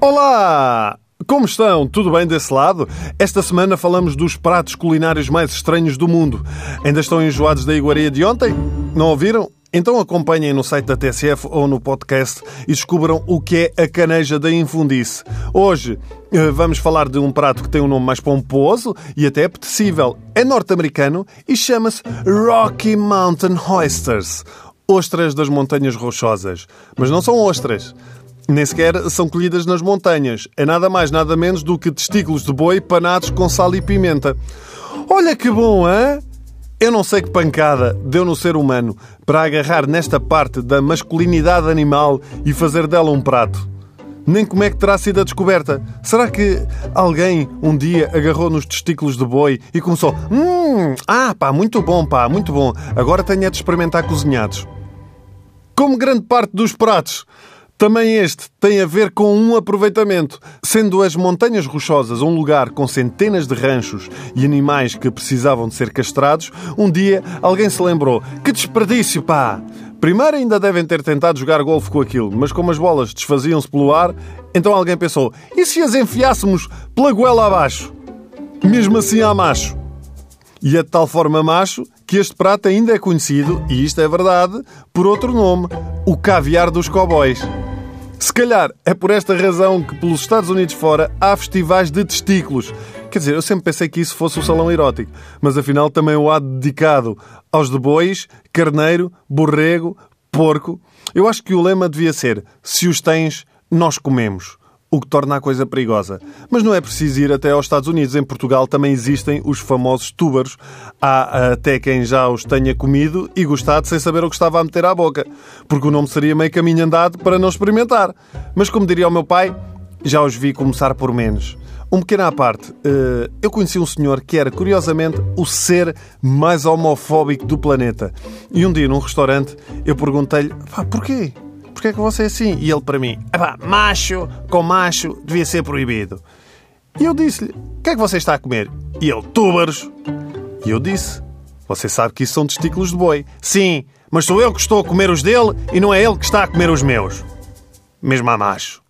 Olá! Como estão? Tudo bem desse lado? Esta semana falamos dos pratos culinários mais estranhos do mundo. Ainda estão enjoados da iguaria de ontem? Não ouviram? Então acompanhem no site da TSF ou no podcast e descubram o que é a caneja da Infundice. Hoje eh, vamos falar de um prato que tem um nome mais pomposo e até apetecível. É norte-americano e chama-se Rocky Mountain Oysters. Ostras das Montanhas Rochosas. Mas não são ostras. Nem sequer são colhidas nas montanhas. É nada mais, nada menos do que testículos de boi panados com sal e pimenta. Olha que bom, hã? Eu não sei que pancada deu no ser humano para agarrar nesta parte da masculinidade animal e fazer dela um prato. Nem como é que terá sido a descoberta. Será que alguém um dia agarrou nos testículos de boi e começou: Hum, ah, pá, muito bom, pá, muito bom. Agora tenho é de experimentar cozinhados. Como grande parte dos pratos também este tem a ver com um aproveitamento. Sendo as Montanhas Rochosas um lugar com centenas de ranchos e animais que precisavam de ser castrados, um dia alguém se lembrou: que desperdício, pá! Primeiro ainda devem ter tentado jogar golfe com aquilo, mas como as bolas desfaziam-se pelo ar, então alguém pensou: e se as enfiássemos pela goela abaixo? Mesmo assim há macho. E é de tal forma macho que este prato ainda é conhecido, e isto é verdade, por outro nome: o caviar dos cowboys. Se calhar é por esta razão que pelos Estados Unidos fora há festivais de testículos. Quer dizer, eu sempre pensei que isso fosse o salão erótico, mas afinal também o há dedicado aos de bois, carneiro, borrego, porco. Eu acho que o lema devia ser: se os tens, nós comemos o que torna a coisa perigosa. Mas não é preciso ir até aos Estados Unidos. Em Portugal também existem os famosos túbaros. Há até quem já os tenha comido e gostado sem saber o que estava a meter à boca. Porque o nome seria meio caminho andado para não experimentar. Mas como diria o meu pai, já os vi começar por menos. Um pequeno à parte, eh, eu conheci um senhor que era, curiosamente, o ser mais homofóbico do planeta. E um dia, num restaurante, eu perguntei-lhe, pá, porquê? Porquê é que você é assim? E ele para mim, macho com macho devia ser proibido. E eu disse-lhe, o que é que você está a comer? E ele, túbaros. E eu disse, você sabe que isso são testículos de boi. Sim, mas sou eu que estou a comer os dele e não é ele que está a comer os meus. Mesmo a macho.